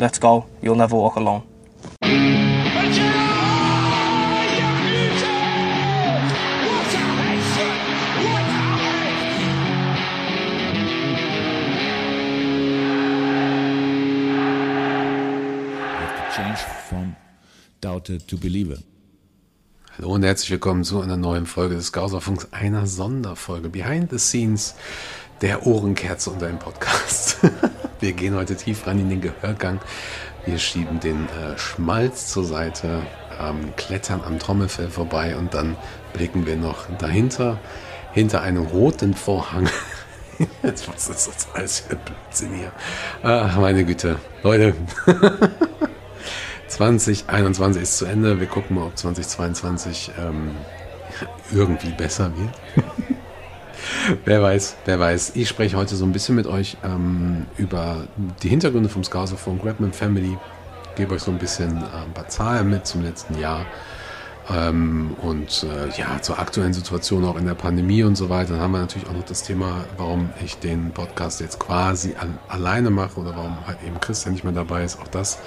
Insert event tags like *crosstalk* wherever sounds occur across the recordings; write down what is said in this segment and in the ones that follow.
let's go. You'll never walk alone. Doubted to Believer. Hallo und herzlich willkommen zu einer neuen Folge des Gauserfunks, einer Sonderfolge Behind the Scenes der Ohrenkerze unter dem Podcast. *laughs* Wir gehen heute tief rein in den Gehörgang. Wir schieben den äh, Schmalz zur Seite, ähm, klettern am Trommelfell vorbei und dann blicken wir noch dahinter, hinter einem roten Vorhang. *laughs* Jetzt, was ist das alles für Blödsinn hier? Ach, meine Güte. Leute. *laughs* 2021 ist zu Ende. Wir gucken mal, ob 2022 ähm, *laughs* irgendwie besser wird. Wer weiß, wer weiß. Ich spreche heute so ein bisschen mit euch ähm, über die Hintergründe vom Scouserphone Grabman Family. Gebe euch so ein bisschen äh, ein paar Zahlen mit zum letzten Jahr. Ähm, und äh, ja, zur aktuellen Situation auch in der Pandemie und so weiter. Dann haben wir natürlich auch noch das Thema, warum ich den Podcast jetzt quasi an, alleine mache oder warum halt eben Christian nicht mehr dabei ist. Auch das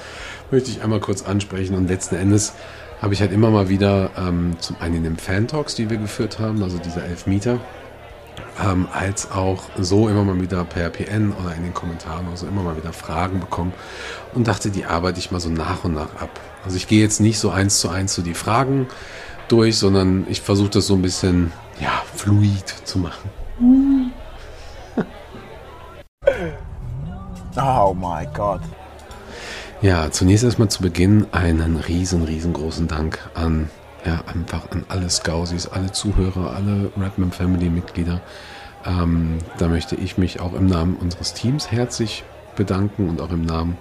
möchte ich einmal kurz ansprechen. Und letzten Endes habe ich halt immer mal wieder ähm, zum einen in den Fan-Talks, die wir geführt haben, also diese Elfmeter, ähm, als auch so immer mal wieder per PN oder in den Kommentaren also immer mal wieder Fragen bekommen und dachte, die arbeite ich mal so nach und nach ab. Also ich gehe jetzt nicht so eins zu eins so die Fragen durch, sondern ich versuche das so ein bisschen ja, fluid zu machen. *laughs* Oh my God. Ja, zunächst erstmal zu Beginn einen riesen, riesengroßen Dank an, ja, einfach an alle Scousies, alle Zuhörer, alle Redman Family Mitglieder. Ähm, da möchte ich mich auch im Namen unseres Teams herzlich bedanken und auch im Namen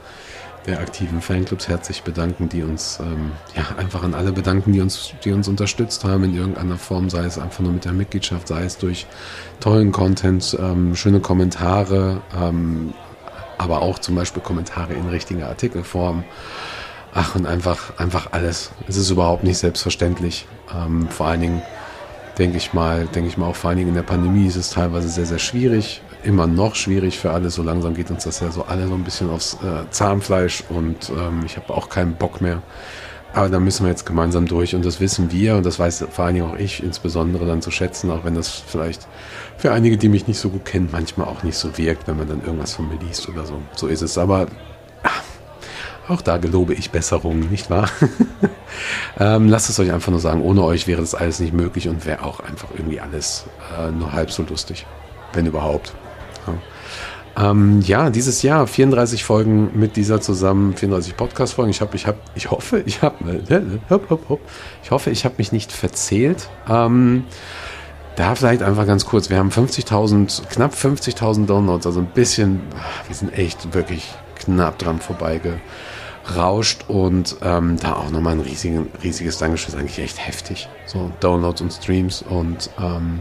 der aktiven Fanclubs herzlich bedanken, die uns, ähm, ja, einfach an alle bedanken, die uns, die uns unterstützt haben in irgendeiner Form, sei es einfach nur mit der Mitgliedschaft, sei es durch tollen Content, ähm, schöne Kommentare, ähm, aber auch zum Beispiel Kommentare in richtiger Artikelform. Ach, und einfach, einfach alles. Es ist überhaupt nicht selbstverständlich. Ähm, vor allen Dingen, denke ich mal, denke ich mal auch vor allen Dingen in der Pandemie ist es teilweise sehr, sehr schwierig. Immer noch schwierig für alle. So langsam geht uns das ja so alle so ein bisschen aufs äh, Zahnfleisch und ähm, ich habe auch keinen Bock mehr. Aber da müssen wir jetzt gemeinsam durch und das wissen wir und das weiß vor allen Dingen auch ich insbesondere dann zu schätzen, auch wenn das vielleicht für einige, die mich nicht so gut kennen, manchmal auch nicht so wirkt, wenn man dann irgendwas von mir liest oder so. So ist es. Aber auch da gelobe ich Besserungen, nicht wahr? *laughs* ähm, lasst es euch einfach nur sagen, ohne euch wäre das alles nicht möglich und wäre auch einfach irgendwie alles äh, nur halb so lustig, wenn überhaupt. Ja. Ähm, ja, dieses Jahr 34 Folgen mit dieser zusammen, 34 Podcast-Folgen. Ich habe, ich habe, ich hoffe, ich habe, ich hoffe, ich habe mich nicht verzählt. Ähm, da vielleicht einfach ganz kurz, wir haben 50.000, knapp 50.000 Downloads, also ein bisschen, wir sind echt wirklich knapp dran vorbeigerauscht und ähm, da auch nochmal ein riesigen, riesiges Dankeschön, ist eigentlich echt heftig, so Downloads und Streams und ähm,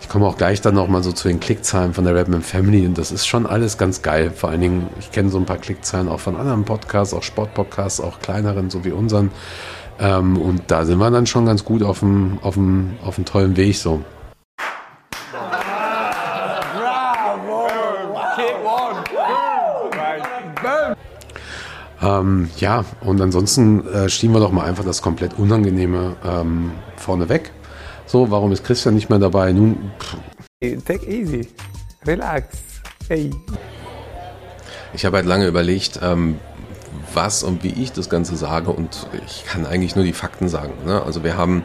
ich komme auch gleich dann nochmal so zu den Klickzahlen von der Redman Family und das ist schon alles ganz geil, vor allen Dingen, ich kenne so ein paar Klickzahlen auch von anderen Podcasts, auch Sportpodcasts, auch kleineren, so wie unseren. Ähm, und da sind wir dann schon ganz gut auf dem, auf dem, auf dem tollen Weg so. Ähm, ja, und ansonsten äh, schieben wir doch mal einfach das komplett Unangenehme ähm, vorne weg. So, warum ist Christian nicht mehr dabei? Nun. Pff. Take easy. Relax. Hey. Ich habe halt lange überlegt, ähm, was und wie ich das Ganze sage und ich kann eigentlich nur die Fakten sagen. Ne? Also wir haben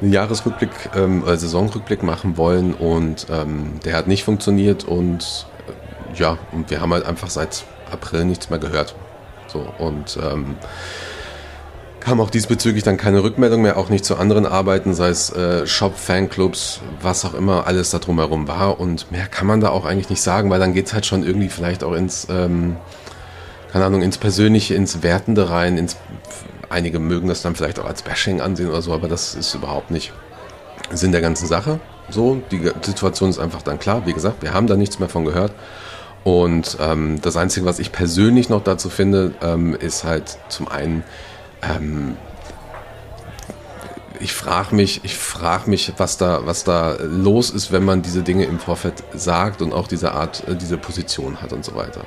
einen Jahresrückblick, ähm, äh, Saisonrückblick machen wollen und ähm, der hat nicht funktioniert und äh, ja, und wir haben halt einfach seit April nichts mehr gehört. So und ähm, kam auch diesbezüglich dann keine Rückmeldung mehr, auch nicht zu anderen Arbeiten, sei es äh, Shop, Fanclubs, was auch immer alles da drumherum war. Und mehr kann man da auch eigentlich nicht sagen, weil dann geht es halt schon irgendwie vielleicht auch ins, ähm, keine Ahnung, ins Persönliche, ins Wertende rein. Ins, einige mögen das dann vielleicht auch als Bashing ansehen oder so, aber das ist überhaupt nicht Sinn der ganzen Sache. So, die Situation ist einfach dann klar. Wie gesagt, wir haben da nichts mehr von gehört. Und ähm, das Einzige, was ich persönlich noch dazu finde, ähm, ist halt zum einen, ähm, ich frage mich, ich frage mich, was da, was da los ist, wenn man diese Dinge im Vorfeld sagt und auch diese Art, äh, diese Position hat und so weiter.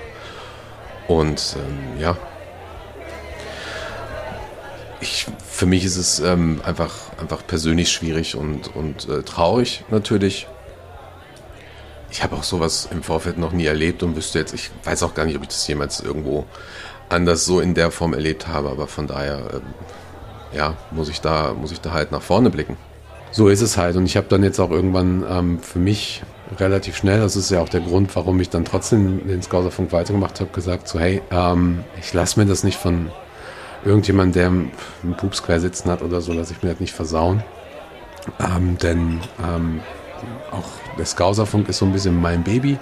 Und ähm, ja, ich, für mich ist es ähm, einfach, einfach persönlich schwierig und, und äh, traurig natürlich. Ich habe auch sowas im Vorfeld noch nie erlebt und wüsste jetzt, ich weiß auch gar nicht, ob ich das jemals irgendwo anders so in der Form erlebt habe, aber von daher, ähm, ja, muss ich da, muss ich da halt nach vorne blicken. So ist es halt und ich habe dann jetzt auch irgendwann ähm, für mich relativ schnell, das ist ja auch der Grund, warum ich dann trotzdem den Scouserfunk weitergemacht habe, gesagt so, hey, ähm, ich lasse mir das nicht von irgendjemand, der einen Pups quer sitzen hat oder so, lasse ich mir das nicht versauen. Ähm, denn ähm, auch der Scouserfunk ist so ein bisschen mein Baby.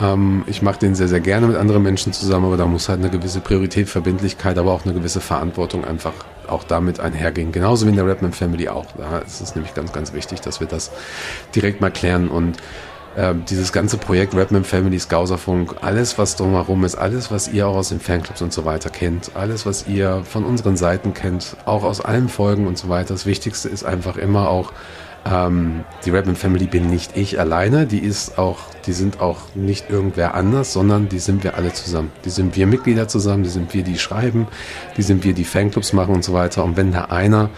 Ähm, ich mache den sehr, sehr gerne mit anderen Menschen zusammen, aber da muss halt eine gewisse Priorität, Verbindlichkeit, aber auch eine gewisse Verantwortung einfach auch damit einhergehen. Genauso wie in der Rapman Family auch. Da ist es nämlich ganz, ganz wichtig, dass wir das direkt mal klären und äh, dieses ganze Projekt Rapman Family, Scouserfunk, alles was drumherum ist, alles was ihr auch aus den Fanclubs und so weiter kennt, alles was ihr von unseren Seiten kennt, auch aus allen Folgen und so weiter. Das Wichtigste ist einfach immer auch ähm, die Rapman Family bin nicht ich alleine, die ist auch, die sind auch nicht irgendwer anders, sondern die sind wir alle zusammen. Die sind wir Mitglieder zusammen, die sind wir, die schreiben, die sind wir, die Fanclubs machen und so weiter. Und wenn da einer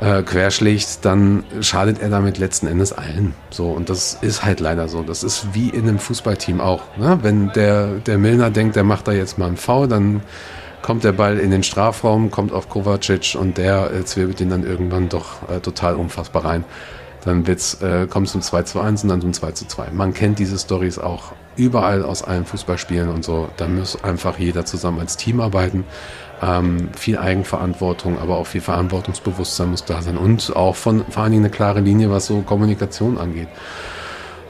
äh, querschlägt, dann schadet er damit letzten Endes allen. So, und das ist halt leider so. Das ist wie in einem Fußballteam auch. Ne? Wenn der, der Milner denkt, der macht da jetzt mal einen V, dann kommt der Ball in den Strafraum, kommt auf Kovacic und der äh, zwirbelt ihn dann irgendwann doch äh, total unfassbar rein. Dann wird's, äh, kommt es zum 2 zu 1 und dann zum 2 zu 2. Man kennt diese Stories auch überall aus allen Fußballspielen und so. Da muss einfach jeder zusammen als Team arbeiten. Ähm, viel Eigenverantwortung, aber auch viel Verantwortungsbewusstsein muss da sein und auch von vor allen Dingen eine klare Linie, was so Kommunikation angeht.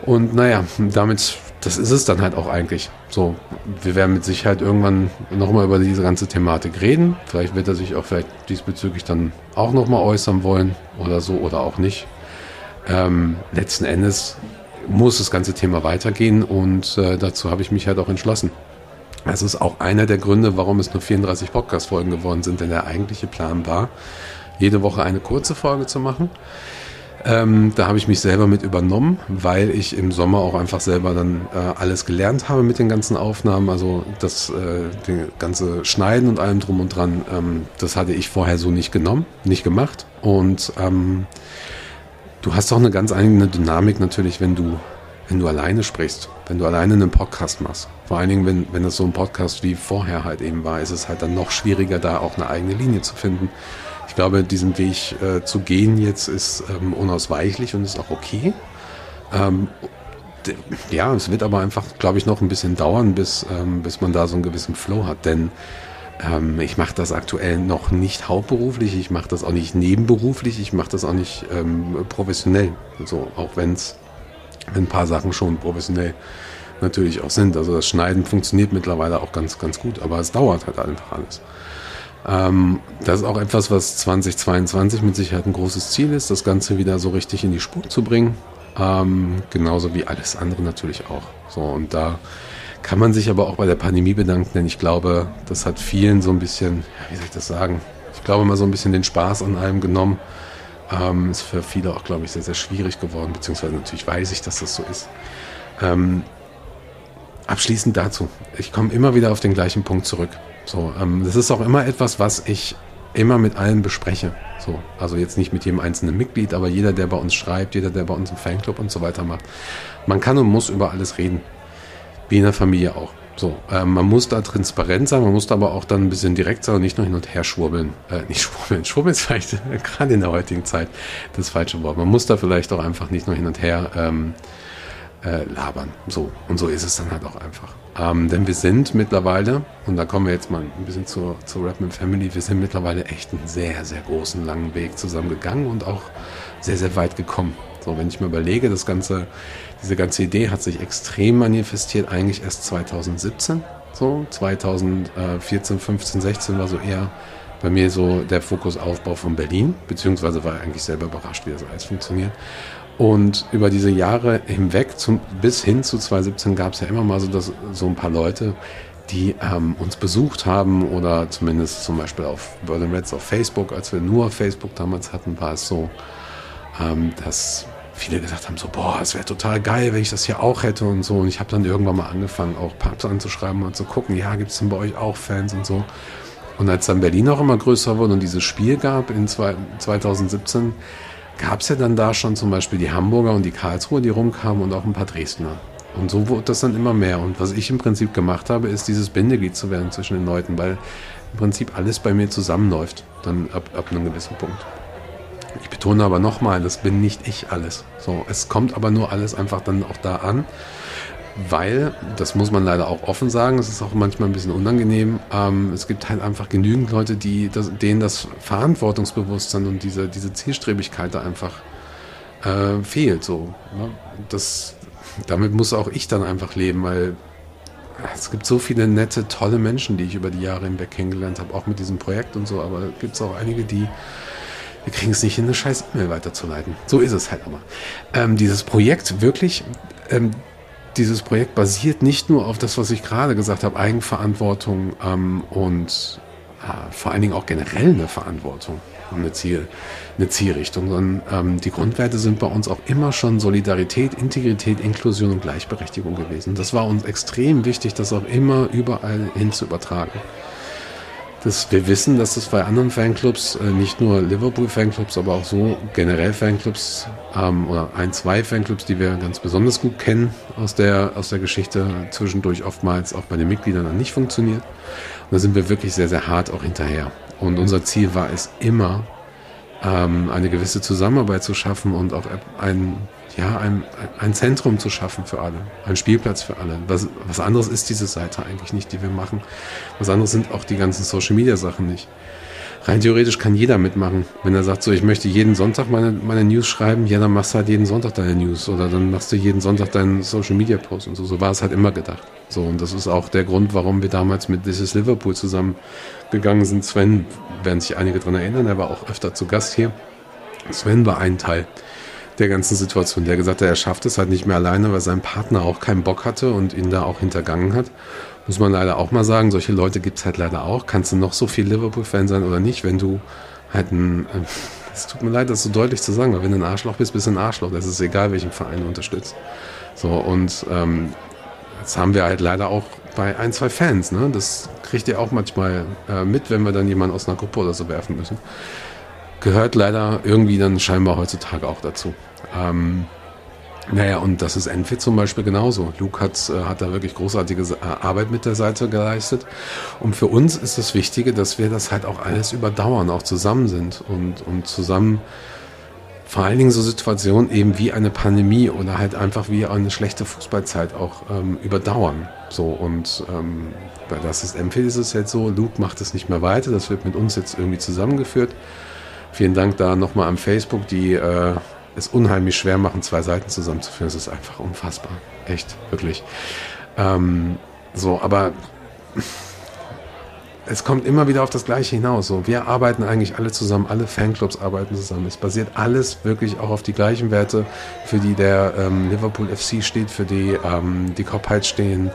Und naja, damit, das ist es dann halt auch eigentlich. So, wir werden mit Sicherheit irgendwann nochmal über diese ganze Thematik reden. Vielleicht wird er sich auch vielleicht diesbezüglich dann auch nochmal äußern wollen oder so oder auch nicht. Ähm, letzten Endes muss das ganze Thema weitergehen und äh, dazu habe ich mich halt auch entschlossen. Das ist auch einer der Gründe, warum es nur 34 Podcast-Folgen geworden sind, denn der eigentliche Plan war, jede Woche eine kurze Folge zu machen. Ähm, da habe ich mich selber mit übernommen, weil ich im Sommer auch einfach selber dann äh, alles gelernt habe mit den ganzen Aufnahmen. Also das äh, ganze Schneiden und allem drum und dran, ähm, das hatte ich vorher so nicht genommen, nicht gemacht. Und ähm, du hast auch eine ganz eigene Dynamik natürlich, wenn du wenn du alleine sprichst, wenn du alleine einen Podcast machst. Vor allen Dingen, wenn, wenn das so ein Podcast wie vorher halt eben war, ist es halt dann noch schwieriger, da auch eine eigene Linie zu finden. Ich glaube, diesen Weg äh, zu gehen jetzt ist ähm, unausweichlich und ist auch okay. Ähm, ja, es wird aber einfach, glaube ich, noch ein bisschen dauern, bis, ähm, bis man da so einen gewissen Flow hat. Denn ähm, ich mache das aktuell noch nicht hauptberuflich, ich mache das auch nicht nebenberuflich, ich mache das auch nicht ähm, professionell. So, auch wenn es ein paar Sachen schon professionell natürlich auch sind. Also das Schneiden funktioniert mittlerweile auch ganz, ganz gut, aber es dauert halt einfach alles. Ähm, das ist auch etwas, was 2022 mit Sicherheit ein großes Ziel ist, das Ganze wieder so richtig in die Spur zu bringen. Ähm, genauso wie alles andere natürlich auch. So, und da kann man sich aber auch bei der Pandemie bedanken, denn ich glaube, das hat vielen so ein bisschen, wie soll ich das sagen? Ich glaube mal so ein bisschen den Spaß an allem genommen ähm, ist für viele auch, glaube ich, sehr, sehr schwierig geworden, beziehungsweise natürlich weiß ich, dass das so ist. Ähm, abschließend dazu, ich komme immer wieder auf den gleichen Punkt zurück. So, ähm, das ist auch immer etwas, was ich immer mit allen bespreche. So, also jetzt nicht mit jedem einzelnen Mitglied, aber jeder, der bei uns schreibt, jeder, der bei uns im Fanclub und so weiter macht. Man kann und muss über alles reden. Wie in der Familie auch. So, äh, man muss da transparent sein, man muss da aber auch dann ein bisschen direkt sein und nicht nur hin und her schwurbeln. Äh, nicht *laughs* schwurbeln, schwurbeln ist vielleicht *laughs* gerade in der heutigen Zeit das falsche Wort. Man muss da vielleicht auch einfach nicht nur hin und her ähm, äh, labern. So, und so ist es dann halt auch einfach. Ähm, denn wir sind mittlerweile, und da kommen wir jetzt mal ein bisschen zur, zur Rapman Family, wir sind mittlerweile echt einen sehr, sehr großen, langen Weg zusammen gegangen und auch sehr, sehr weit gekommen. So, wenn ich mir überlege, das ganze diese ganze Idee hat sich extrem manifestiert, eigentlich erst 2017. So, 2014, 15, 16 war so eher bei mir so der Fokusaufbau von Berlin, beziehungsweise war ich eigentlich selber überrascht, wie das alles funktioniert. Und über diese Jahre hinweg, zum, bis hin zu 2017, gab es ja immer mal so, dass, so ein paar Leute, die ähm, uns besucht haben oder zumindest zum Beispiel auf Berlin Reds auf Facebook, als wir nur Facebook damals hatten, war es so, ähm, dass viele gesagt haben so, boah, es wäre total geil, wenn ich das hier auch hätte und so. Und ich habe dann irgendwann mal angefangen, auch Pubs anzuschreiben und zu gucken, ja, gibt es denn bei euch auch Fans und so. Und als dann Berlin auch immer größer wurde und dieses Spiel gab in 2017, gab es ja dann da schon zum Beispiel die Hamburger und die Karlsruhe, die rumkamen und auch ein paar Dresdner. Und so wurde das dann immer mehr. Und was ich im Prinzip gemacht habe, ist dieses Bindeglied zu werden zwischen den Leuten, weil im Prinzip alles bei mir zusammenläuft, dann ab, ab einem gewissen Punkt. Ich betone aber nochmal, das bin nicht ich alles. So, es kommt aber nur alles einfach dann auch da an, weil, das muss man leider auch offen sagen, es ist auch manchmal ein bisschen unangenehm, ähm, es gibt halt einfach genügend Leute, die, das, denen das Verantwortungsbewusstsein und diese, diese Zielstrebigkeit da einfach äh, fehlt. So, ne? das, damit muss auch ich dann einfach leben, weil es gibt so viele nette, tolle Menschen, die ich über die Jahre hinweg kennengelernt habe, auch mit diesem Projekt und so, aber gibt es auch einige, die wir kriegen es nicht hin, eine scheiß E-Mail weiterzuleiten. So ist es halt aber. Ähm, dieses Projekt wirklich, ähm, dieses Projekt basiert nicht nur auf das, was ich gerade gesagt habe, Eigenverantwortung ähm, und äh, vor allen Dingen auch generell eine Verantwortung eine, Ziel, eine Zielrichtung, sondern ähm, die Grundwerte sind bei uns auch immer schon Solidarität, Integrität, Inklusion und Gleichberechtigung gewesen. Das war uns extrem wichtig, das auch immer überall hin zu übertragen. Das, wir wissen, dass es bei anderen Fanclubs, äh, nicht nur Liverpool-Fanclubs, aber auch so generell Fanclubs ähm, oder ein, zwei Fanclubs, die wir ganz besonders gut kennen aus der, aus der Geschichte, zwischendurch oftmals auch bei den Mitgliedern dann nicht funktioniert. Und da sind wir wirklich sehr, sehr hart auch hinterher. Und unser Ziel war es immer, ähm, eine gewisse Zusammenarbeit zu schaffen und auch ein, ja, ein, ein Zentrum zu schaffen für alle, ein Spielplatz für alle. Was, was anderes ist diese Seite eigentlich nicht, die wir machen. Was anderes sind auch die ganzen Social-Media-Sachen nicht. Rein theoretisch kann jeder mitmachen. Wenn er sagt, so, ich möchte jeden Sonntag meine, meine News schreiben, ja, dann machst du halt jeden Sonntag deine News oder dann machst du jeden Sonntag deinen Social Media Post und so. So war es halt immer gedacht. So, und das ist auch der Grund, warum wir damals mit This is Liverpool zusammengegangen sind. Sven, werden sich einige daran erinnern, er war auch öfter zu Gast hier. Sven war ein Teil der ganzen Situation. Der gesagt hat, er schafft es halt nicht mehr alleine, weil sein Partner auch keinen Bock hatte und ihn da auch hintergangen hat. Muss man leider auch mal sagen, solche Leute gibt es halt leider auch. Kannst du noch so viel Liverpool-Fan sein oder nicht, wenn du halt ein, äh, *laughs* es tut mir leid, das so deutlich zu sagen, aber wenn du ein Arschloch bist, bist du ein Arschloch. Das ist egal, welchen Verein du unterstützt. So, und ähm, das haben wir halt leider auch bei ein, zwei Fans. Ne? Das kriegt ihr auch manchmal äh, mit, wenn wir dann jemanden aus einer Gruppe oder so werfen müssen gehört leider irgendwie dann scheinbar heutzutage auch dazu. Ähm, naja, und das ist Enfit zum Beispiel genauso. Luke hat, äh, hat da wirklich großartige äh, Arbeit mit der Seite geleistet. Und für uns ist das Wichtige, dass wir das halt auch alles überdauern, auch zusammen sind und, und zusammen vor allen Dingen so Situationen eben wie eine Pandemie oder halt einfach wie eine schlechte Fußballzeit auch ähm, überdauern. So und ähm, bei das ist Enfit ist es jetzt so, Luke macht es nicht mehr weiter, das wird mit uns jetzt irgendwie zusammengeführt. Vielen Dank da nochmal am Facebook, die äh, es unheimlich schwer machen, zwei Seiten zusammenzuführen. Es ist einfach unfassbar. Echt, wirklich. Ähm, so, aber *laughs* es kommt immer wieder auf das Gleiche hinaus. So, wir arbeiten eigentlich alle zusammen, alle Fanclubs arbeiten zusammen. Es basiert alles wirklich auch auf die gleichen Werte, für die der ähm, Liverpool FC steht, für die ähm, die Cop Heights stehen,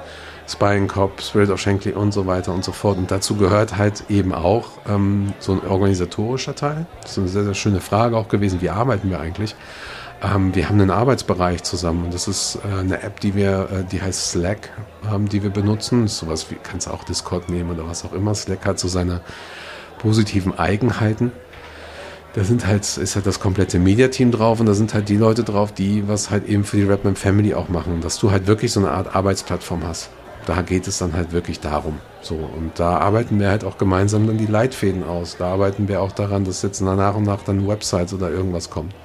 Spying Cop, Spirit of Shankly und so weiter und so fort. Und dazu gehört halt eben auch ähm, so ein organisatorischer Teil. Das ist eine sehr, sehr schöne Frage auch gewesen. Wie arbeiten wir eigentlich? Ähm, wir haben einen Arbeitsbereich zusammen und das ist äh, eine App, die wir, äh, die heißt Slack, ähm, die wir benutzen. Ist sowas wie, kannst du auch Discord nehmen oder was auch immer. Slack hat so seine positiven Eigenheiten. Da sind halt, ist halt das komplette Mediateam drauf und da sind halt die Leute drauf, die was halt eben für die Rapman Family auch machen, dass du halt wirklich so eine Art Arbeitsplattform hast da geht es dann halt wirklich darum. So, und da arbeiten wir halt auch gemeinsam dann die Leitfäden aus. Da arbeiten wir auch daran, dass jetzt nach und nach dann Websites oder irgendwas kommt.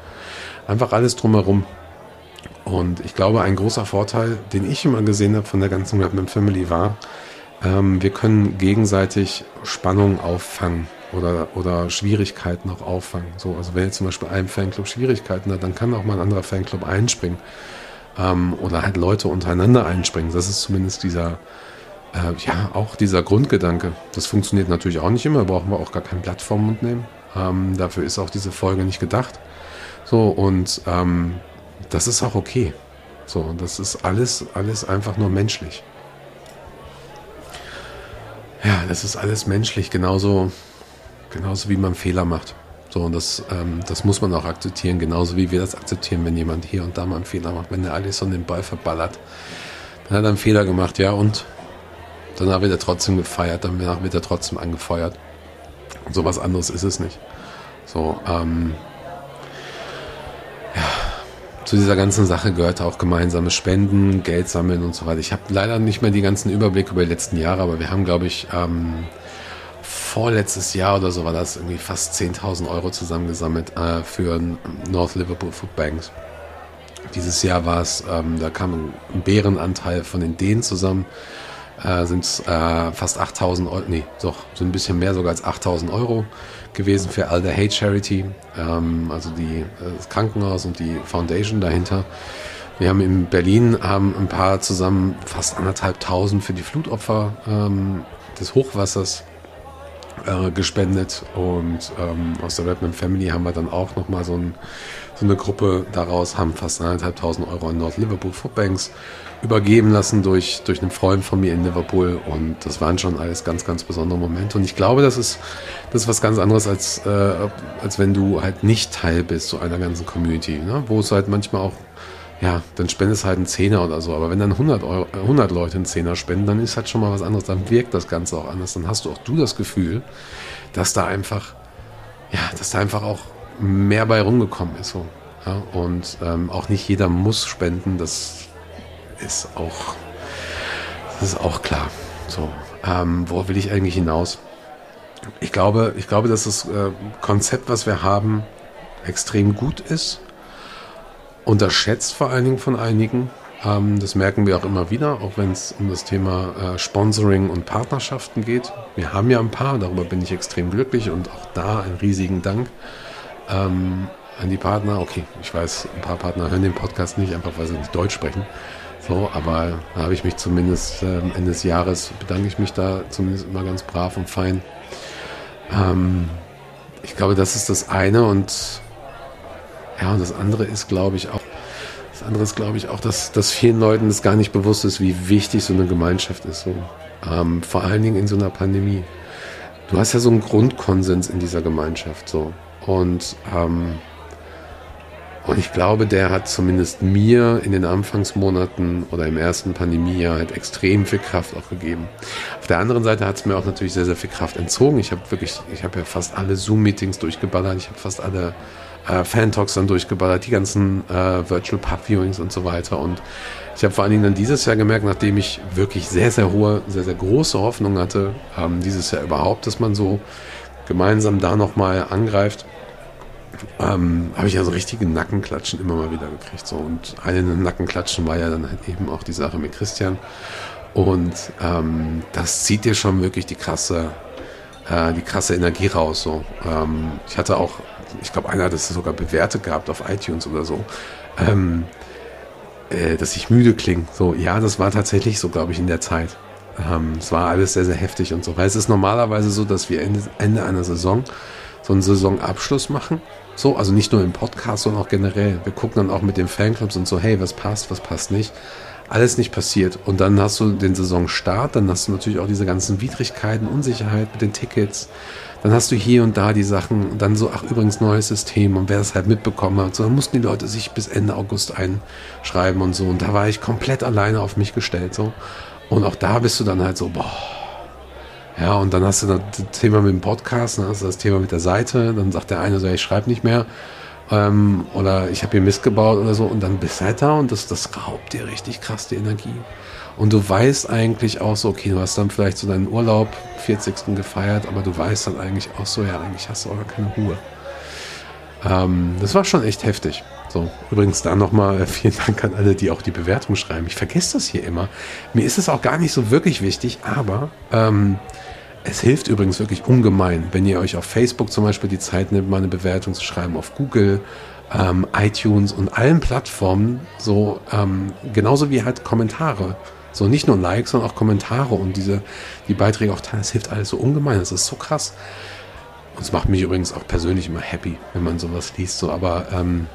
Einfach alles drumherum. Und ich glaube, ein großer Vorteil, den ich immer gesehen habe von der ganzen Rapman Family war, ähm, wir können gegenseitig Spannungen auffangen oder, oder Schwierigkeiten auch auffangen. So, also wenn jetzt zum Beispiel ein Fanclub Schwierigkeiten hat, dann kann auch mal ein anderer Fanclub einspringen ähm, oder halt Leute untereinander einspringen. Das ist zumindest dieser, äh, ja, auch dieser Grundgedanke. Das funktioniert natürlich auch nicht immer, brauchen wir auch gar kein Blatt vom Mund nehmen. Ähm, dafür ist auch diese Folge nicht gedacht. So, und ähm, das ist auch okay. So, das ist alles, alles einfach nur menschlich. Ja, das ist alles menschlich, genauso, genauso wie man Fehler macht. So, und das, ähm, das muss man auch akzeptieren, genauso wie wir das akzeptieren, wenn jemand hier und da mal einen Fehler macht. Wenn der Alisson den Ball verballert, dann hat er einen Fehler gemacht, ja, und danach wird er trotzdem gefeiert, danach wird er trotzdem angefeuert. Und so was anderes ist es nicht. So, ähm, ja, zu dieser ganzen Sache gehört auch gemeinsames Spenden, Geld sammeln und so weiter. Ich habe leider nicht mehr die ganzen Überblick über die letzten Jahre, aber wir haben, glaube ich, ähm, vorletztes Jahr oder so war das irgendwie fast 10.000 Euro zusammengesammelt äh, für North Liverpool Food Banks. Dieses Jahr war es, ähm, da kam ein Bärenanteil von den Dänen zusammen, äh, sind es äh, fast 8.000 Euro, nee, doch, so ein bisschen mehr sogar als 8.000 Euro gewesen für the Hate Charity, ähm, also die, äh, das Krankenhaus und die Foundation dahinter. Wir haben in Berlin haben ein paar zusammen fast anderthalb tausend für die Flutopfer ähm, des Hochwassers äh, gespendet und ähm, aus der Redman Family haben wir dann auch nochmal so, ein, so eine Gruppe daraus, haben fast 1.500 Euro in North Liverpool Foodbanks übergeben lassen durch, durch einen Freund von mir in Liverpool und das waren schon alles ganz, ganz besondere Momente und ich glaube, das ist, das ist was ganz anderes, als, äh, als wenn du halt nicht Teil bist so einer ganzen Community, ne? wo es halt manchmal auch ja, dann spendest halt einen Zehner oder so. Aber wenn dann 100, Euro, 100 äh, Leute einen Zehner spenden, dann ist halt schon mal was anderes. Dann wirkt das Ganze auch anders. Dann hast du auch du das Gefühl, dass da einfach, ja, dass da einfach auch mehr bei rumgekommen ist. So. Ja, und ähm, auch nicht jeder muss spenden. Das ist auch, das ist auch klar. So, ähm, wo will ich eigentlich hinaus? Ich glaube, ich glaube, dass das äh, Konzept, was wir haben, extrem gut ist unterschätzt vor allen Dingen von einigen. Ähm, das merken wir auch immer wieder, auch wenn es um das Thema äh, Sponsoring und Partnerschaften geht. Wir haben ja ein paar, darüber bin ich extrem glücklich und auch da einen riesigen Dank ähm, an die Partner. Okay, ich weiß, ein paar Partner hören den Podcast nicht, einfach weil sie nicht Deutsch sprechen. So, aber da habe ich mich zumindest äh, Ende des Jahres bedanke ich mich da zumindest immer ganz brav und fein. Ähm, ich glaube, das ist das eine und ja, und das andere ist, glaube ich, auch, das andere ist, glaube ich, auch, dass, dass vielen Leuten das gar nicht bewusst ist, wie wichtig so eine Gemeinschaft ist. So. Ähm, vor allen Dingen in so einer Pandemie. Du hast ja so einen Grundkonsens in dieser Gemeinschaft. So. Und, ähm, und ich glaube, der hat zumindest mir in den Anfangsmonaten oder im ersten Pandemiejahr halt extrem viel Kraft auch gegeben. Auf der anderen Seite hat es mir auch natürlich sehr, sehr viel Kraft entzogen. Ich habe wirklich, ich habe ja fast alle Zoom-Meetings durchgeballert. Ich habe fast alle äh, Fan-Talks dann durchgeballert, die ganzen äh, Virtual Pub Viewings und so weiter. Und ich habe vor allen Dingen dann dieses Jahr gemerkt, nachdem ich wirklich sehr, sehr hohe, sehr, sehr große Hoffnung hatte, ähm, dieses Jahr überhaupt, dass man so gemeinsam da nochmal angreift, ähm, habe ich also richtige Nackenklatschen immer mal wieder gekriegt. So. Und eine Nackenklatschen war ja dann halt eben auch die Sache mit Christian. Und ähm, das zieht dir schon wirklich die krasse, äh, die krasse Energie raus. So. Ähm, ich hatte auch ich glaube, einer hat es sogar bewertet gehabt auf iTunes oder so, ähm, äh, dass ich müde klinge. So, ja, das war tatsächlich so, glaube ich, in der Zeit. Ähm, es war alles sehr, sehr heftig und so. Weil es ist normalerweise so, dass wir Ende, Ende einer Saison so einen Saisonabschluss machen. So, also nicht nur im Podcast, sondern auch generell. Wir gucken dann auch mit den Fanclubs und so, hey, was passt, was passt nicht. Alles nicht passiert. Und dann hast du den Saisonstart, dann hast du natürlich auch diese ganzen Widrigkeiten, Unsicherheit mit den Tickets, dann hast du hier und da die Sachen und dann so, ach übrigens neues System und wer das halt mitbekommen hat, so, dann mussten die Leute sich bis Ende August einschreiben und so. Und da war ich komplett alleine auf mich gestellt so. Und auch da bist du dann halt so, boah, ja und dann hast du das Thema mit dem Podcast, dann hast du das Thema mit der Seite, dann sagt der eine so, ich schreibe nicht mehr. Ähm, oder ich habe hier Mist gebaut oder so. Und dann bist du halt da und das, das raubt dir richtig krass die Energie. Und du weißt eigentlich auch so, okay, du hast dann vielleicht so deinen Urlaub, 40. gefeiert, aber du weißt dann eigentlich auch so, ja, eigentlich hast du auch keine Ruhe. Ähm, das war schon echt heftig. So, übrigens da nochmal *laughs* vielen Dank an alle, die auch die Bewertung schreiben. Ich vergesse das hier immer. Mir ist es auch gar nicht so wirklich wichtig, aber ähm, es hilft übrigens wirklich ungemein, wenn ihr euch auf Facebook zum Beispiel die Zeit nimmt, mal eine Bewertung zu schreiben, auf Google, ähm, iTunes und allen Plattformen, so ähm, genauso wie halt Kommentare. So nicht nur Likes, sondern auch Kommentare und diese, die Beiträge auch teilen. Das hilft alles so ungemein. Das ist so krass. Und es macht mich übrigens auch persönlich immer happy, wenn man sowas liest. So, aber ähm,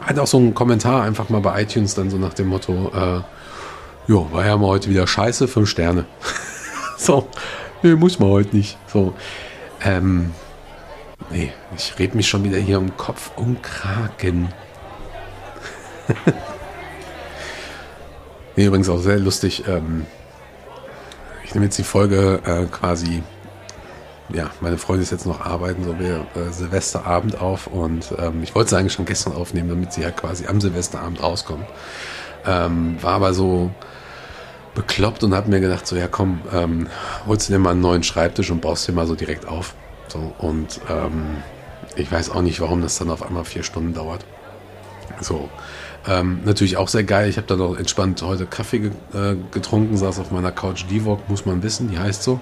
halt auch so ein Kommentar einfach mal bei iTunes dann so nach dem Motto, äh, jo, war ja mal heute wieder scheiße, fünf Sterne. *laughs* so, nee, muss man heute nicht. So, ähm, Nee, ich rede mich schon wieder hier um Kopf und Kragen. *laughs* nee, übrigens auch sehr lustig. Ähm, ich nehme jetzt die Folge äh, quasi ja, meine Freundin ist jetzt noch arbeiten, so wir äh, Silvesterabend auf und ähm, ich wollte sie eigentlich schon gestern aufnehmen, damit sie ja quasi am Silvesterabend rauskommt. Ähm, war aber so bekloppt und habe mir gedacht, so ja komm, ähm, holst du dir mal einen neuen Schreibtisch und baust dir mal so direkt auf. So, und ähm, ich weiß auch nicht, warum das dann auf einmal vier Stunden dauert. So. Ähm, natürlich auch sehr geil. Ich habe dann noch entspannt heute Kaffee ge äh, getrunken, saß auf meiner Couch Divok, muss man wissen, die heißt so.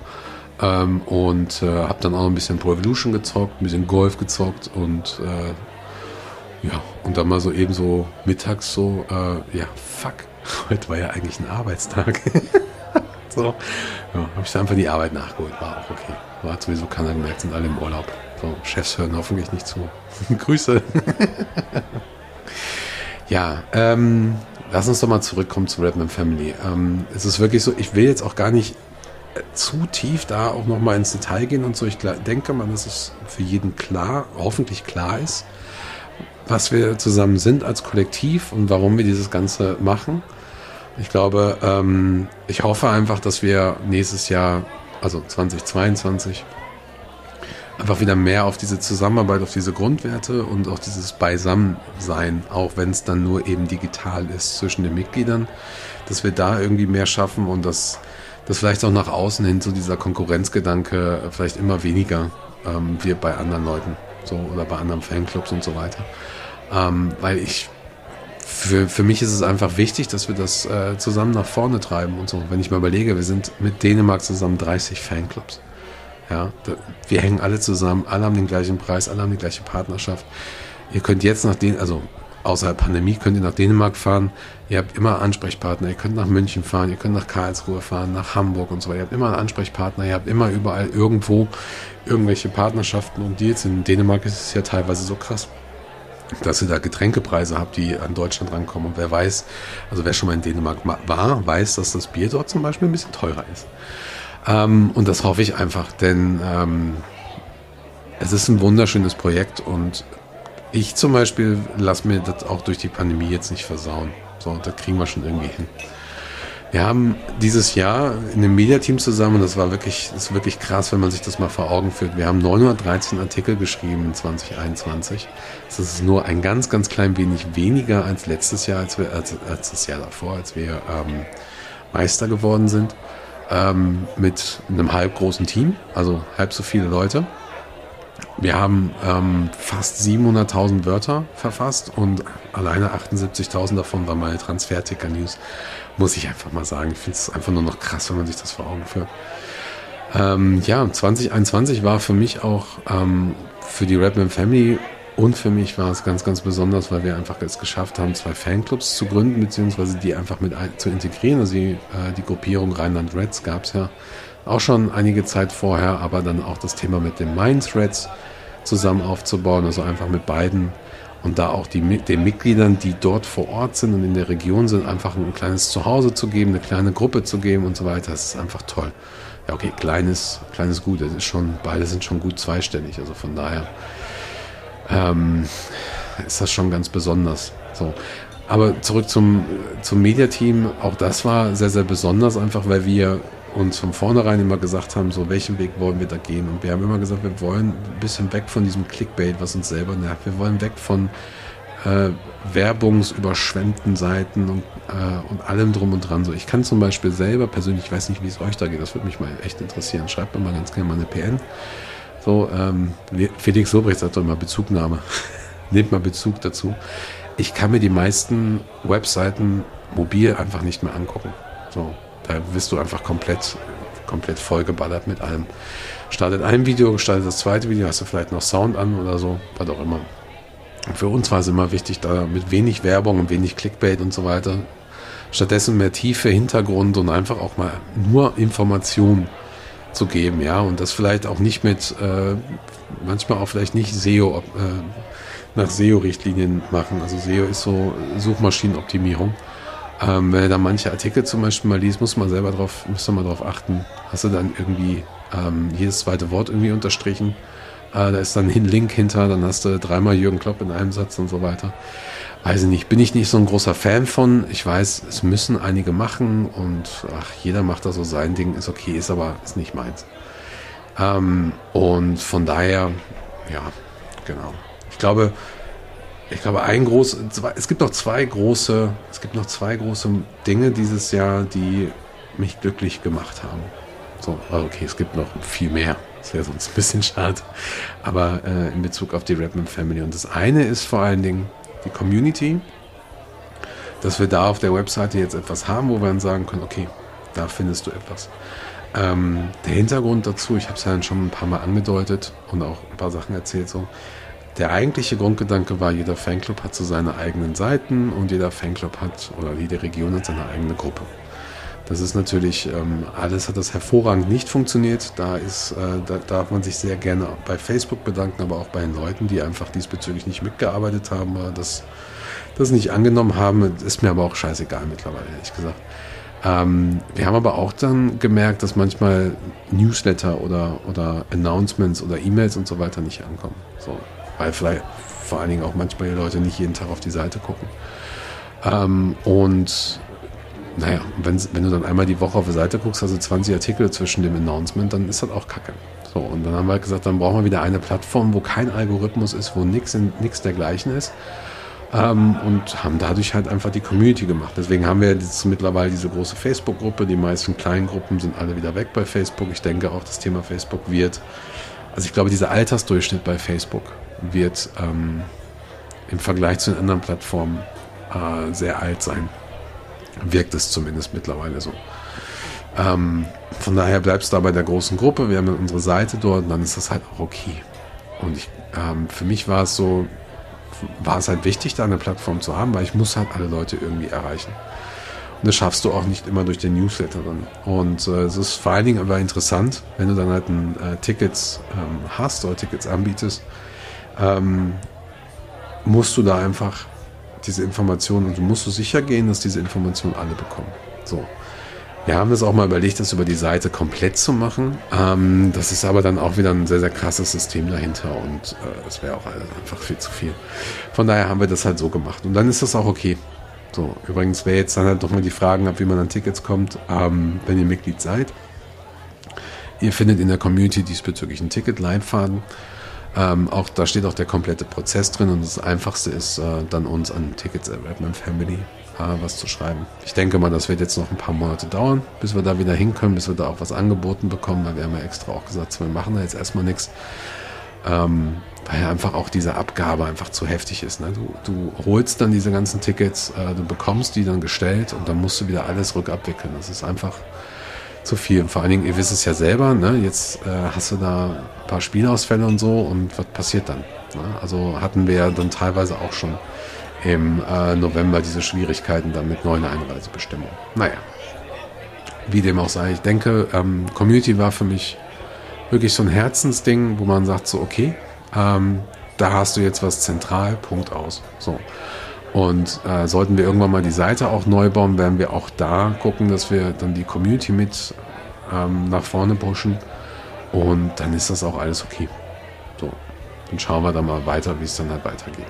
Ähm, und äh, habe dann auch ein bisschen Pro Evolution gezockt, ein bisschen Golf gezockt und äh, ja, und dann mal so eben so mittags so, äh, ja, fuck, *laughs* heute war ja eigentlich ein Arbeitstag. *laughs* so, ja, habe ich dann einfach die Arbeit nachgeholt, war auch okay. War sowieso keiner gemerkt, sind alle im Urlaub. So, Chefs hören hoffentlich nicht zu. *laughs* Grüße. Ja, ähm, lass uns doch mal zurückkommen zu Redman Family. Ähm, es ist wirklich so, ich will jetzt auch gar nicht zu tief da auch nochmal ins Detail gehen und so. Ich denke mal, dass es für jeden klar, hoffentlich klar ist, was wir zusammen sind als Kollektiv und warum wir dieses Ganze machen. Ich glaube, ähm, ich hoffe einfach, dass wir nächstes Jahr, also 2022, einfach wieder mehr auf diese Zusammenarbeit, auf diese Grundwerte und auch dieses Beisammensein, auch wenn es dann nur eben digital ist zwischen den Mitgliedern, dass wir da irgendwie mehr schaffen und dass dass vielleicht auch nach außen hin so dieser Konkurrenzgedanke vielleicht immer weniger ähm, wird bei anderen Leuten so oder bei anderen Fanclubs und so weiter. Ähm, weil ich für, für mich ist es einfach wichtig, dass wir das äh, zusammen nach vorne treiben und so. Wenn ich mal überlege, wir sind mit Dänemark zusammen 30 Fanclubs. Ja, wir hängen alle zusammen, alle haben den gleichen Preis, alle haben die gleiche Partnerschaft. Ihr könnt jetzt nach den, also außerhalb Pandemie könnt ihr nach Dänemark fahren. Ihr habt immer Ansprechpartner. Ihr könnt nach München fahren, ihr könnt nach Karlsruhe fahren, nach Hamburg und so weiter. Ihr habt immer einen Ansprechpartner. Ihr habt immer überall irgendwo irgendwelche Partnerschaften und Deals. In Dänemark ist es ja teilweise so krass, dass ihr da Getränkepreise habt, die an Deutschland rankommen. Und wer weiß, also wer schon mal in Dänemark war, weiß, dass das Bier dort zum Beispiel ein bisschen teurer ist. Ähm, und das hoffe ich einfach, denn ähm, es ist ein wunderschönes Projekt und ich zum Beispiel lasse mir das auch durch die Pandemie jetzt nicht versauen. So, das kriegen wir schon irgendwie hin. Wir haben dieses Jahr in einem Mediateam zusammen, und das war wirklich, ist wirklich krass, wenn man sich das mal vor Augen führt. Wir haben 913 Artikel geschrieben in 2021. Das ist nur ein ganz, ganz klein wenig weniger als letztes Jahr, als, wir, als, als das Jahr davor, als wir ähm, Meister geworden sind. Ähm, mit einem halb großen Team, also halb so viele Leute. Wir haben ähm, fast 700.000 Wörter verfasst und alleine 78.000 davon war meine Transferticker-News. Muss ich einfach mal sagen. Ich finde es einfach nur noch krass, wenn man sich das vor Augen führt. Ähm, ja, 2021 war für mich auch ähm, für die Redman Family und für mich war es ganz, ganz besonders, weil wir einfach es geschafft haben, zwei Fanclubs zu gründen, beziehungsweise die einfach mit zu integrieren. Also die, äh, die Gruppierung Rheinland Reds gab es ja auch schon einige Zeit vorher, aber dann auch das Thema mit den Mind-Threads zusammen aufzubauen, also einfach mit beiden und da auch die, den Mitgliedern, die dort vor Ort sind und in der Region sind, einfach ein kleines Zuhause zu geben, eine kleine Gruppe zu geben und so weiter. Das ist einfach toll. Ja, okay, kleines, kleines Gut. Das ist schon, beide sind schon gut zweistellig. Also von daher ähm, ist das schon ganz besonders. So. Aber zurück zum, zum Mediateam. Auch das war sehr, sehr besonders, einfach weil wir uns von vornherein immer gesagt haben, so welchen Weg wollen wir da gehen. Und wir haben immer gesagt, wir wollen ein bisschen weg von diesem Clickbait, was uns selber nervt. Wir wollen weg von äh, werbungsüberschwemmten Seiten und, äh, und allem drum und dran. So, ich kann zum Beispiel selber persönlich, ich weiß nicht, wie es euch da geht, das würde mich mal echt interessieren. Schreibt mir mal ganz gerne mal eine PN. So, ähm, Felix Sobrecht sagt doch immer Bezugnahme. *laughs* Nehmt mal Bezug dazu. Ich kann mir die meisten Webseiten mobil einfach nicht mehr angucken. So, da wirst du einfach komplett, komplett vollgeballert mit allem. Startet ein Video, startet das zweite Video, hast du vielleicht noch Sound an oder so, was auch immer. Für uns war es immer wichtig, da mit wenig Werbung und wenig Clickbait und so weiter, stattdessen mehr Tiefe, Hintergrund und einfach auch mal nur Informationen zu geben, ja, und das vielleicht auch nicht mit, äh, manchmal auch vielleicht nicht SEO, äh, nach SEO-Richtlinien machen. Also SEO ist so Suchmaschinenoptimierung. Ähm, wenn du da manche Artikel zum Beispiel mal liest, muss man selber drauf, muss man mal drauf achten. Hast du dann irgendwie ähm, jedes zweite Wort irgendwie unterstrichen Äh, da ist dann ein Link hinter, dann hast du dreimal Jürgen Klopp in einem Satz und so weiter. Weiß ich nicht, bin ich nicht so ein großer Fan von. Ich weiß, es müssen einige machen und ach, jeder macht da so sein Ding, ist okay, ist aber ist nicht meins. Ähm, und von daher, ja, genau. Ich glaube, ich glaube, ein groß, zwei, es gibt noch zwei große, es gibt noch zwei große Dinge dieses Jahr, die mich glücklich gemacht haben. So, okay, es gibt noch viel mehr. Das wäre sonst ein bisschen schade. Aber äh, in Bezug auf die Redman Family. Und das eine ist vor allen Dingen die Community, dass wir da auf der Webseite jetzt etwas haben, wo wir dann sagen können, okay, da findest du etwas. Ähm, der Hintergrund dazu, ich habe es ja dann schon ein paar Mal angedeutet und auch ein paar Sachen erzählt, so. Der eigentliche Grundgedanke war, jeder Fanclub hat so seine eigenen Seiten und jeder Fanclub hat oder jede Region hat seine eigene Gruppe. Das ist natürlich, ähm, alles hat das hervorragend nicht funktioniert. Da ist, äh, da darf man sich sehr gerne bei Facebook bedanken, aber auch bei den Leuten, die einfach diesbezüglich nicht mitgearbeitet haben, oder das, das nicht angenommen haben. Ist mir aber auch scheißegal mittlerweile, ehrlich gesagt. Ähm, wir haben aber auch dann gemerkt, dass manchmal Newsletter oder, oder Announcements oder E-Mails und so weiter nicht ankommen. So, weil vielleicht vor allen Dingen auch manchmal die Leute nicht jeden Tag auf die Seite gucken. Ähm, und naja, wenn, wenn du dann einmal die Woche auf die Seite guckst, also 20 Artikel zwischen dem Announcement, dann ist das auch kacke. So, und dann haben wir halt gesagt, dann brauchen wir wieder eine Plattform, wo kein Algorithmus ist, wo nichts dergleichen ist. Ähm, und haben dadurch halt einfach die Community gemacht. Deswegen haben wir jetzt mittlerweile diese große Facebook-Gruppe. Die meisten kleinen Gruppen sind alle wieder weg bei Facebook. Ich denke auch, das Thema Facebook wird, also ich glaube, dieser Altersdurchschnitt bei Facebook wird ähm, im Vergleich zu den anderen Plattformen äh, sehr alt sein wirkt es zumindest mittlerweile so. Ähm, von daher bleibst du da bei der großen Gruppe. Wir haben unsere Seite dort und dann ist das halt auch okay. Und ich, ähm, für mich war es so, war es halt wichtig, da eine Plattform zu haben, weil ich muss halt alle Leute irgendwie erreichen. Und das schaffst du auch nicht immer durch den Newsletter dann. Und äh, es ist vor allen Dingen aber interessant, wenn du dann halt ein, äh, Tickets ähm, hast oder Tickets anbietest, ähm, musst du da einfach diese Informationen und du musst so sicher gehen, dass diese Informationen alle bekommen. So. Wir haben es auch mal überlegt, das über die Seite komplett zu machen. Ähm, das ist aber dann auch wieder ein sehr, sehr krasses System dahinter und äh, wäre auch einfach viel zu viel. Von daher haben wir das halt so gemacht. Und dann ist das auch okay. So, übrigens, wer jetzt dann halt nochmal die Fragen hat, wie man an Tickets kommt, ähm, wenn ihr Mitglied seid, ihr findet in der Community diesbezüglich einen Ticket-Leitfaden. Ähm, auch da steht auch der komplette Prozess drin und das Einfachste ist äh, dann uns an Tickets at Redman Family äh, was zu schreiben. Ich denke mal, das wird jetzt noch ein paar Monate dauern, bis wir da wieder hinkommen, bis wir da auch was angeboten bekommen, weil wir haben ja extra auch gesagt, wir machen da jetzt erstmal nichts. Ähm, weil einfach auch diese Abgabe einfach zu heftig ist. Ne? Du, du holst dann diese ganzen Tickets, äh, du bekommst die dann gestellt und dann musst du wieder alles rückabwickeln. Das ist einfach zu viel. Vor allen Dingen, ihr wisst es ja selber, ne? jetzt äh, hast du da ein paar Spielausfälle und so und was passiert dann? Ne? Also hatten wir ja dann teilweise auch schon im äh, November diese Schwierigkeiten dann mit neuen Einreisebestimmungen. Naja, wie dem auch sei, ich denke, ähm, Community war für mich wirklich so ein Herzensding, wo man sagt so, okay, ähm, da hast du jetzt was zentral, Punkt aus. So. Und äh, sollten wir irgendwann mal die Seite auch neu bauen, werden wir auch da gucken, dass wir dann die Community mit ähm, nach vorne pushen. Und dann ist das auch alles okay. So, dann schauen wir dann mal weiter, wie es dann halt weitergeht.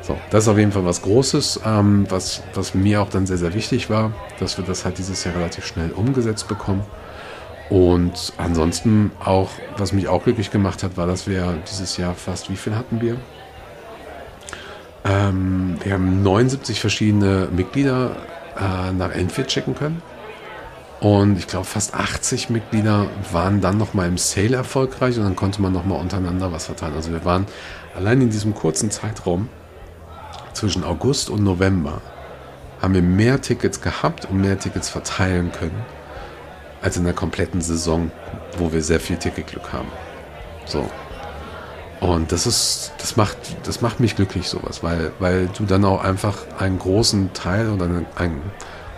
So, das ist auf jeden Fall was Großes, ähm, was, was mir auch dann sehr, sehr wichtig war, dass wir das halt dieses Jahr relativ schnell umgesetzt bekommen. Und ansonsten auch, was mich auch glücklich gemacht hat, war, dass wir dieses Jahr fast, wie viel hatten wir? Ähm, wir haben 79 verschiedene Mitglieder äh, nach Enfield checken können. Und ich glaube, fast 80 Mitglieder waren dann nochmal im Sale erfolgreich und dann konnte man nochmal untereinander was verteilen. Also wir waren allein in diesem kurzen Zeitraum zwischen August und November haben wir mehr Tickets gehabt und mehr Tickets verteilen können als in der kompletten Saison, wo wir sehr viel Ticketglück haben. So. Und das ist, das macht, das macht mich glücklich, sowas, weil, weil du dann auch einfach einen großen Teil oder ein, ein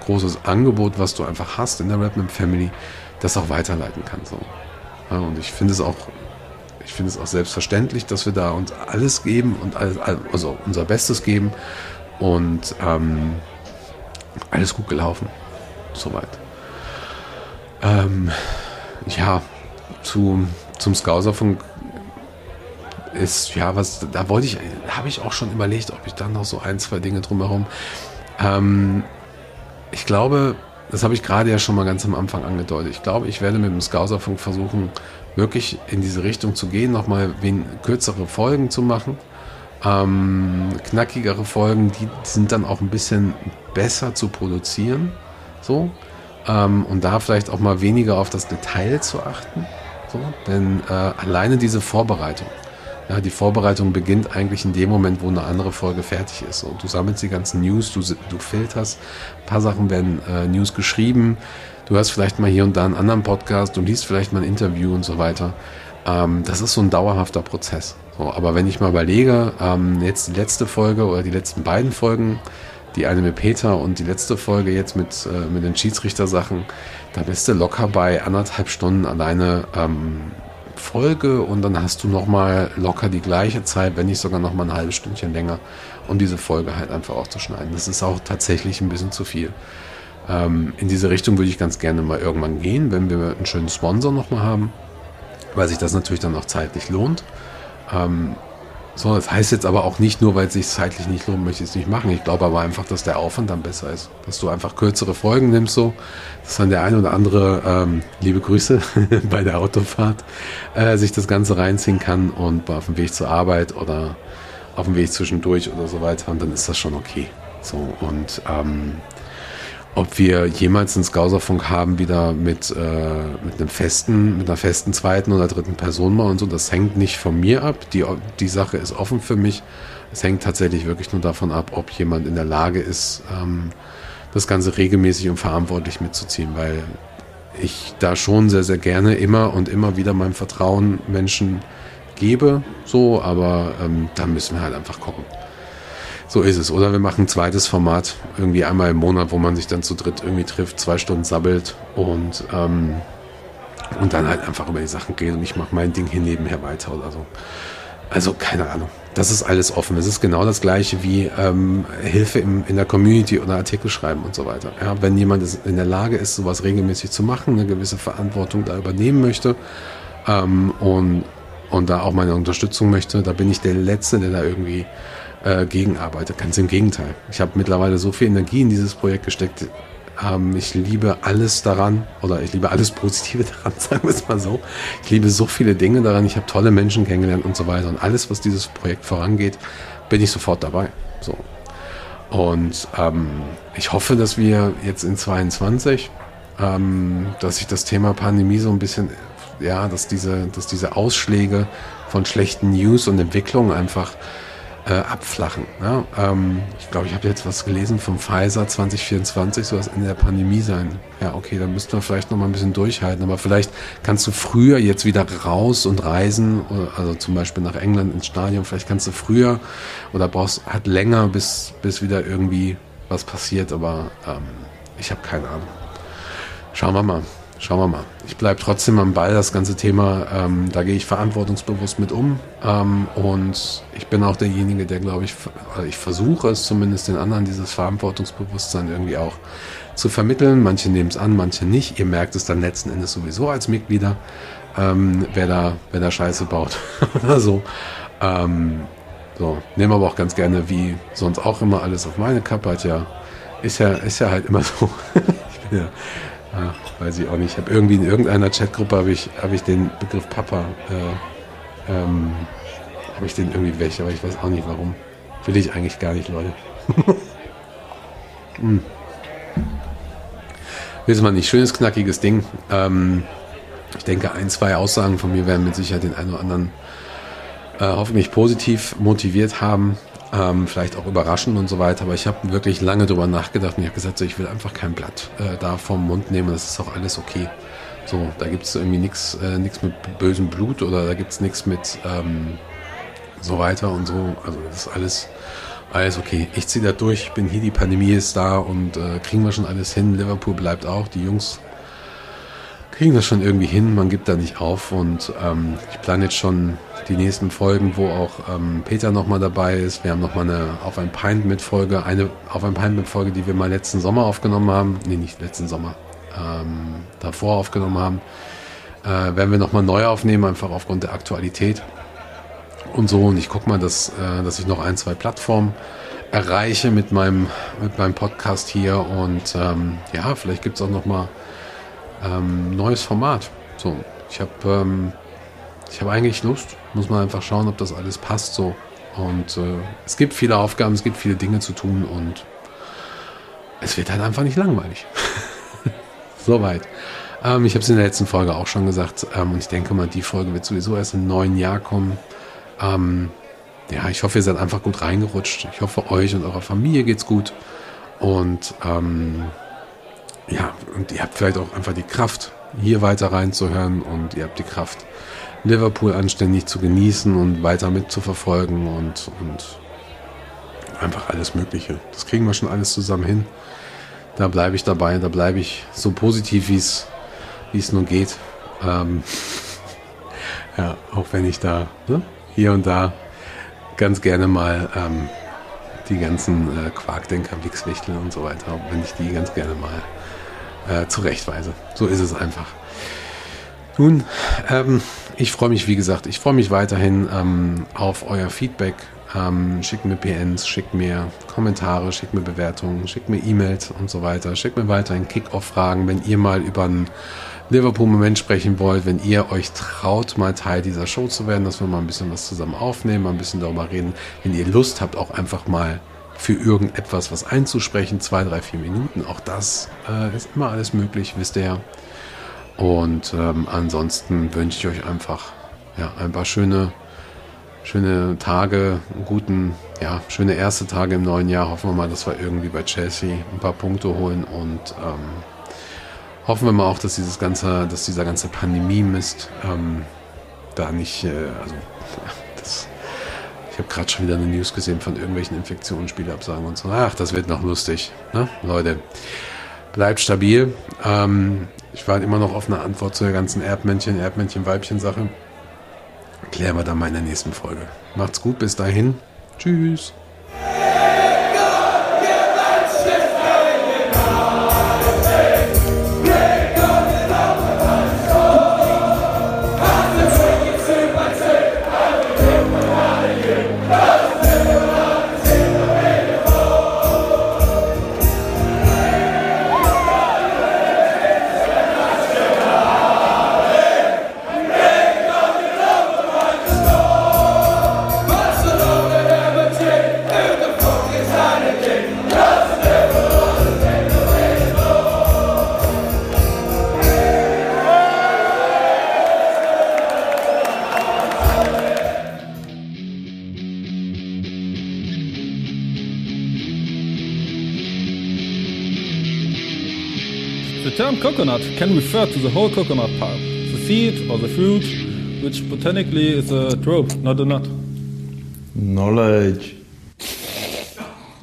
großes Angebot, was du einfach hast in der Redman Family, das auch weiterleiten kannst. So. Ja, und ich finde es auch, ich finde es auch selbstverständlich, dass wir da uns alles geben und alles, also unser Bestes geben und ähm, alles gut gelaufen. Soweit. Ähm, ja, zu, zum Scouserfunk ist, ja, was, da wollte ich, habe ich auch schon überlegt, ob ich dann noch so ein, zwei Dinge drumherum. Ähm, ich glaube, das habe ich gerade ja schon mal ganz am Anfang angedeutet. Ich glaube, ich werde mit dem Scouserfunk versuchen, wirklich in diese Richtung zu gehen, nochmal kürzere Folgen zu machen. Ähm, knackigere Folgen, die sind dann auch ein bisschen besser zu produzieren. So. Ähm, und da vielleicht auch mal weniger auf das Detail zu achten. So. Denn äh, alleine diese Vorbereitung, ja, die Vorbereitung beginnt eigentlich in dem Moment, wo eine andere Folge fertig ist. Und du sammelst die ganzen News, du, du filterst, ein paar Sachen werden äh, News geschrieben, du hast vielleicht mal hier und da einen anderen Podcast, du liest vielleicht mal ein Interview und so weiter. Ähm, das ist so ein dauerhafter Prozess. So, aber wenn ich mal überlege, ähm, jetzt die letzte Folge oder die letzten beiden Folgen, die eine mit Peter und die letzte Folge jetzt mit, äh, mit den Schiedsrichtersachen, da bist du locker bei anderthalb Stunden alleine ähm, Folge und dann hast du nochmal locker die gleiche Zeit, wenn nicht sogar nochmal ein halbes Stündchen länger, um diese Folge halt einfach auch zu schneiden. Das ist auch tatsächlich ein bisschen zu viel. Ähm, in diese Richtung würde ich ganz gerne mal irgendwann gehen, wenn wir einen schönen Sponsor nochmal haben, weil sich das natürlich dann auch zeitlich lohnt. Ähm, so, das heißt jetzt aber auch nicht nur, weil es sich zeitlich nicht lohnt, möchte ich es nicht machen. Ich glaube aber einfach, dass der Aufwand dann besser ist. Dass du einfach kürzere Folgen nimmst, so, dass dann der ein oder andere, ähm, liebe Grüße *laughs* bei der Autofahrt, äh, sich das Ganze reinziehen kann und auf dem Weg zur Arbeit oder auf dem Weg zwischendurch oder so weiter. Und dann ist das schon okay. So, und ähm, ob wir jemals einen Skauserfunk haben, wieder mit, äh, mit einem festen, mit einer festen zweiten oder dritten Person mal und so, das hängt nicht von mir ab. Die, die Sache ist offen für mich. Es hängt tatsächlich wirklich nur davon ab, ob jemand in der Lage ist, ähm, das Ganze regelmäßig und verantwortlich mitzuziehen, weil ich da schon sehr, sehr gerne immer und immer wieder mein Vertrauen Menschen gebe, so, aber ähm, da müssen wir halt einfach gucken. So ist es. Oder wir machen ein zweites Format, irgendwie einmal im Monat, wo man sich dann zu dritt irgendwie trifft, zwei Stunden sabbelt und, ähm, und dann halt einfach über die Sachen redet und ich mache mein Ding hier nebenher weiter oder so. Also keine Ahnung. Das ist alles offen. Es ist genau das gleiche wie ähm, Hilfe im, in der Community oder Artikel schreiben und so weiter. Ja, wenn jemand in der Lage ist, sowas regelmäßig zu machen, eine gewisse Verantwortung da übernehmen möchte ähm, und, und da auch meine Unterstützung möchte, da bin ich der Letzte, der da irgendwie äh, gegenarbeite. Ganz im Gegenteil. Ich habe mittlerweile so viel Energie in dieses Projekt gesteckt. Ähm, ich liebe alles daran oder ich liebe alles Positive *laughs* daran, sagen wir es mal so. Ich liebe so viele Dinge daran. Ich habe tolle Menschen kennengelernt und so weiter. Und alles, was dieses Projekt vorangeht, bin ich sofort dabei. So. Und ähm, ich hoffe, dass wir jetzt in 22, ähm, dass sich das Thema Pandemie so ein bisschen, ja, dass diese, dass diese Ausschläge von schlechten News und Entwicklungen einfach äh, abflachen. Ja? Ähm, ich glaube, ich habe jetzt was gelesen vom Pfizer 2024, soll das Ende der Pandemie sein. Ja, okay, dann müssten wir vielleicht noch mal ein bisschen durchhalten. Aber vielleicht kannst du früher jetzt wieder raus und reisen, also zum Beispiel nach England ins Stadion. Vielleicht kannst du früher oder brauchst halt länger, bis, bis wieder irgendwie was passiert. Aber ähm, ich habe keine Ahnung. Schauen wir mal. Schauen wir mal. Ich bleibe trotzdem am Ball, das ganze Thema. Ähm, da gehe ich verantwortungsbewusst mit um. Ähm, und ich bin auch derjenige, der, glaube ich, ich versuche es zumindest den anderen, dieses Verantwortungsbewusstsein irgendwie auch zu vermitteln. Manche nehmen es an, manche nicht. Ihr merkt es dann letzten Endes sowieso als Mitglieder, ähm, wer, da, wer da Scheiße baut *laughs* oder so. Ähm, so, nehme aber auch ganz gerne, wie sonst auch immer, alles auf meine Kappe. Hat ja, ist ja, ist ja halt immer so. *laughs* ich bin ja Ah, weiß ich auch nicht. Ich habe irgendwie in irgendeiner Chatgruppe habe ich, hab ich den Begriff Papa, äh, ähm, habe ich den irgendwie weg, aber ich weiß auch nicht warum. Will ich eigentlich gar nicht, Leute. *laughs* hm. Wissen wir nicht. Schönes, knackiges Ding. Ähm, ich denke, ein, zwei Aussagen von mir werden mit Sicherheit den einen oder anderen äh, hoffentlich positiv motiviert haben ähm, vielleicht auch überraschen und so weiter. Aber ich habe wirklich lange darüber nachgedacht und ich habe gesagt, so, ich will einfach kein Blatt äh, da vom Mund nehmen. Das ist auch alles okay. So, da gibt es irgendwie nichts äh, nix mit bösem Blut oder da gibt es nichts mit ähm, so weiter und so. Also das ist alles, alles okay. Ich ziehe da durch, ich bin hier, die Pandemie ist da und äh, kriegen wir schon alles hin. Liverpool bleibt auch, die Jungs kriegen das schon irgendwie hin, man gibt da nicht auf und ähm, ich plane jetzt schon die nächsten Folgen, wo auch ähm, Peter nochmal dabei ist. Wir haben nochmal eine Auf ein Pint mit Folge, eine Auf ein Pint mit Folge, die wir mal letzten Sommer aufgenommen haben. Nee, nicht letzten Sommer, ähm, davor aufgenommen haben. Äh, werden wir nochmal neu aufnehmen, einfach aufgrund der Aktualität. und so. Und ich gucke mal, dass, äh, dass ich noch ein, zwei Plattformen erreiche mit meinem, mit meinem Podcast hier. Und ähm, ja, vielleicht gibt es auch noch mal ähm, neues Format. So, ich habe ähm, ich habe eigentlich Lust. Muss man einfach schauen, ob das alles passt so. Und äh, es gibt viele Aufgaben, es gibt viele Dinge zu tun und es wird halt einfach nicht langweilig. *laughs* Soweit. Ähm, ich habe es in der letzten Folge auch schon gesagt ähm, und ich denke mal, die Folge wird sowieso erst im neuen Jahr kommen. Ähm, ja, ich hoffe, ihr seid einfach gut reingerutscht. Ich hoffe, euch und eurer Familie geht's gut. Und ähm, ja, und ihr habt vielleicht auch einfach die Kraft, hier weiter reinzuhören und ihr habt die Kraft, Liverpool anständig zu genießen und weiter mitzuverfolgen und, und einfach alles Mögliche. Das kriegen wir schon alles zusammen hin. Da bleibe ich dabei, da bleibe ich so positiv, wie es nur geht. Ähm, *laughs* ja, auch wenn ich da ne, hier und da ganz gerne mal ähm, die ganzen äh, Quarkdenker, Wichswichtel und so weiter, wenn ich die ganz gerne mal äh, zurechtweise. So ist es einfach. Nun, ähm, ich freue mich, wie gesagt, ich freue mich weiterhin ähm, auf euer Feedback. Ähm, schickt mir PNs, schickt mir Kommentare, schickt mir Bewertungen, schickt mir E-Mails und so weiter. Schickt mir weiterhin Kick-Off-Fragen, wenn ihr mal über einen Liverpool-Moment sprechen wollt, wenn ihr euch traut, mal Teil dieser Show zu werden, dass wir mal ein bisschen was zusammen aufnehmen, mal ein bisschen darüber reden. Wenn ihr Lust habt, auch einfach mal für irgendetwas was einzusprechen, zwei, drei, vier Minuten, auch das äh, ist immer alles möglich, wisst ihr ja. Und ähm, ansonsten wünsche ich euch einfach ja, ein paar schöne, schöne Tage, guten, ja, schöne erste Tage im neuen Jahr. Hoffen wir mal, dass wir irgendwie bei Chelsea ein paar Punkte holen und ähm, hoffen wir mal auch, dass dieses ganze, dass dieser ganze Pandemie-Mist ähm, da nicht, äh, also *laughs* das, ich habe gerade schon wieder eine News gesehen von irgendwelchen Infektionen, Spielabsagen und so. Ach, das wird noch lustig, ne, Leute. Bleibt stabil. Ähm, ich warte immer noch auf eine Antwort zur ganzen Erdmännchen, Erdmännchen-Weibchen-Sache. Klären wir dann mal in der nächsten Folge. Macht's gut, bis dahin. Tschüss. Coconut can refer to the whole coconut palm, the seed or the fruit, which botanically is a drupe, not a nut. Knowledge.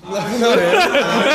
*laughs*